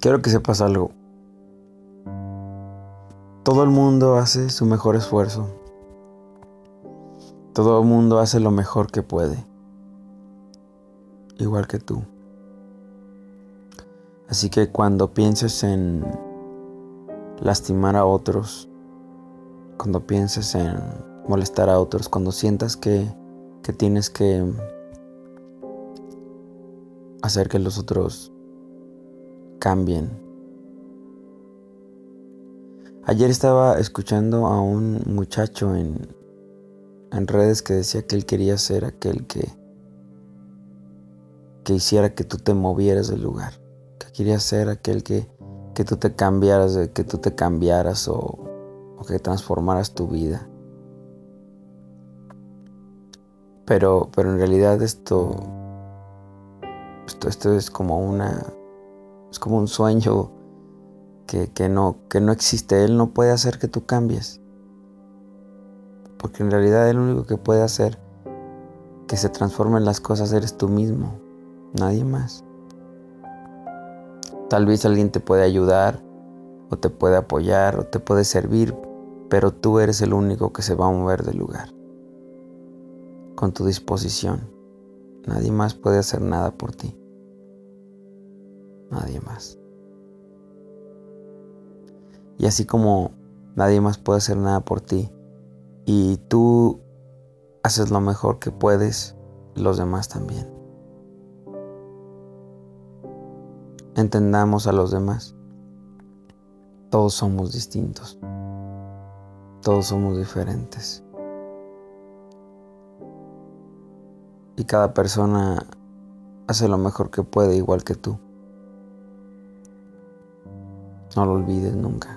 Quiero que sepas algo. Todo el mundo hace su mejor esfuerzo. Todo el mundo hace lo mejor que puede. Igual que tú. Así que cuando pienses en lastimar a otros, cuando pienses en molestar a otros, cuando sientas que, que tienes que hacer que los otros cambien. Ayer estaba escuchando a un muchacho en, en redes que decía que él quería ser aquel que, que hiciera que tú te movieras del lugar, que quería ser aquel que, que tú te cambiaras, que tú te cambiaras o, que transformaras tu vida. Pero, pero en realidad esto, esto, esto es como una es como un sueño que, no, que no existe. Él no puede hacer que tú cambies. Porque en realidad el único que puede hacer que se transformen las cosas eres tú mismo, nadie más. Tal vez alguien te puede ayudar o te puede apoyar o te puede servir, pero tú eres el único que se va a mover del lugar. Con tu disposición. Nadie más puede hacer nada por ti nadie más. Y así como nadie más puede hacer nada por ti y tú haces lo mejor que puedes, los demás también. Entendamos a los demás. Todos somos distintos. Todos somos diferentes. Y cada persona hace lo mejor que puede igual que tú. No lo olvides nunca.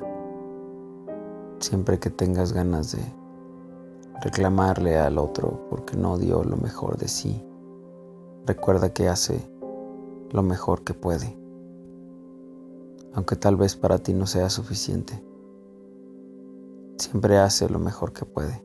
Siempre que tengas ganas de reclamarle al otro porque no dio lo mejor de sí, recuerda que hace lo mejor que puede, aunque tal vez para ti no sea suficiente. Siempre hace lo mejor que puede.